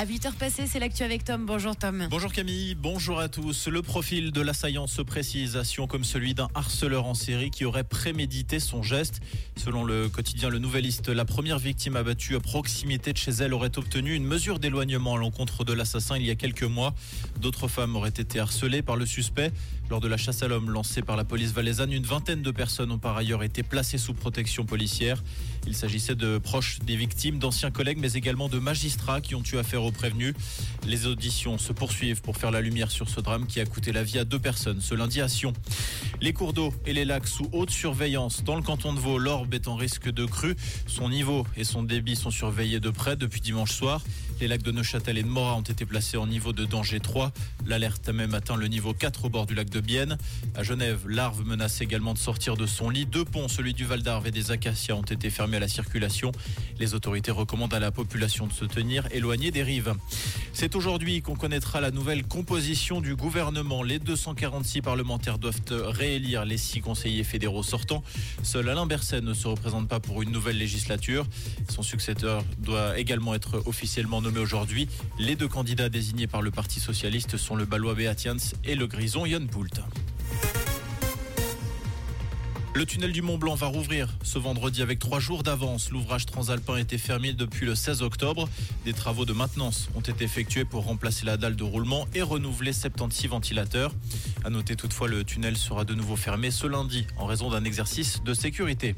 À 8h passées, c'est l'actu avec Tom. Bonjour Tom. Bonjour Camille, bonjour à tous. Le profil de l'assaillant se précise, comme celui d'un harceleur en série qui aurait prémédité son geste. Selon le quotidien Le Nouvelliste, la première victime abattue à proximité de chez elle aurait obtenu une mesure d'éloignement à l'encontre de l'assassin il y a quelques mois. D'autres femmes auraient été harcelées par le suspect. Lors de la chasse à l'homme lancée par la police valaisanne, une vingtaine de personnes ont par ailleurs été placées sous protection policière. Il s'agissait de proches des victimes, d'anciens collègues, mais également de magistrats qui ont eu affaire Les auditions se poursuivent pour faire la lumière sur ce drame qui a coûté la vie à deux personnes ce lundi à Sion. Les cours d'eau et les lacs sous haute surveillance. Dans le canton de Vaud, l'Orbe est en risque de crue. Son niveau et son débit sont surveillés de près depuis dimanche soir. Les lacs de Neuchâtel et de Morat ont été placés en niveau de danger 3. L'alerte a même atteint le niveau 4 au bord du lac de Bienne. À Genève, l'Arve menace également de sortir de son lit. Deux ponts, celui du Val d'Arve et des Acacias, ont été fermés à la circulation. Les autorités recommandent à la population de se tenir éloignée des rives. C'est aujourd'hui qu'on connaîtra la nouvelle composition du gouvernement. Les 246 parlementaires doivent réélire les six conseillers fédéraux sortants. Seul Alain Berset ne se représente pas pour une nouvelle législature. Son successeur doit également être officiellement nommé aujourd'hui. Les deux candidats désignés par le Parti socialiste sont le Balois Beatians et le Grison Yann Poult. Le tunnel du Mont Blanc va rouvrir ce vendredi avec trois jours d'avance. L'ouvrage transalpin était fermé depuis le 16 octobre. Des travaux de maintenance ont été effectués pour remplacer la dalle de roulement et renouveler 76 ventilateurs. À noter toutefois, le tunnel sera de nouveau fermé ce lundi en raison d'un exercice de sécurité.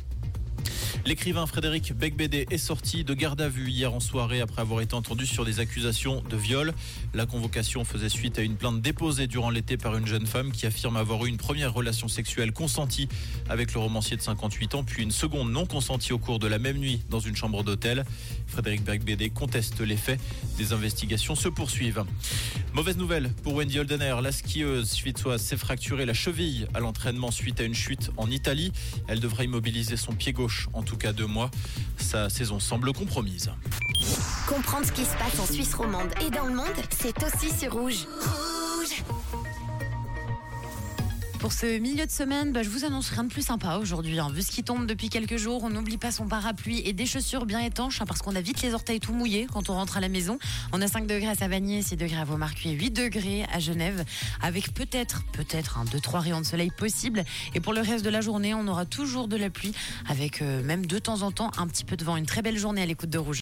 L'écrivain Frédéric Becbédé est sorti de garde à vue hier en soirée après avoir été entendu sur des accusations de viol. La convocation faisait suite à une plainte déposée durant l'été par une jeune femme qui affirme avoir eu une première relation sexuelle consentie avec le romancier de 58 ans, puis une seconde non consentie au cours de la même nuit dans une chambre d'hôtel. Frédéric Becbédé conteste les faits. Des investigations se poursuivent. Mauvaise nouvelle pour Wendy Holdener. La skieuse suédoise s'est fracturée la cheville à l'entraînement suite à une chute en Italie. Elle devrait immobiliser son pied gauche en tout cas deux mois. Sa saison semble compromise. Comprendre ce qui se passe en Suisse romande et dans le monde, c'est aussi sur. Rouge pour ce milieu de semaine, bah, je vous annonce rien de plus sympa aujourd'hui. Hein. Vu ce qui tombe depuis quelques jours, on n'oublie pas son parapluie et des chaussures bien étanches hein, parce qu'on a vite les orteils tout mouillés quand on rentre à la maison. On a 5 degrés à Savagnier, 6 degrés à Vaumarcuit et 8 degrés à Genève avec peut-être, peut-être un 2-3 rayons de soleil possible. Et pour le reste de la journée, on aura toujours de la pluie avec euh, même de temps en temps un petit peu de vent. Une très belle journée à l'écoute de Rouge.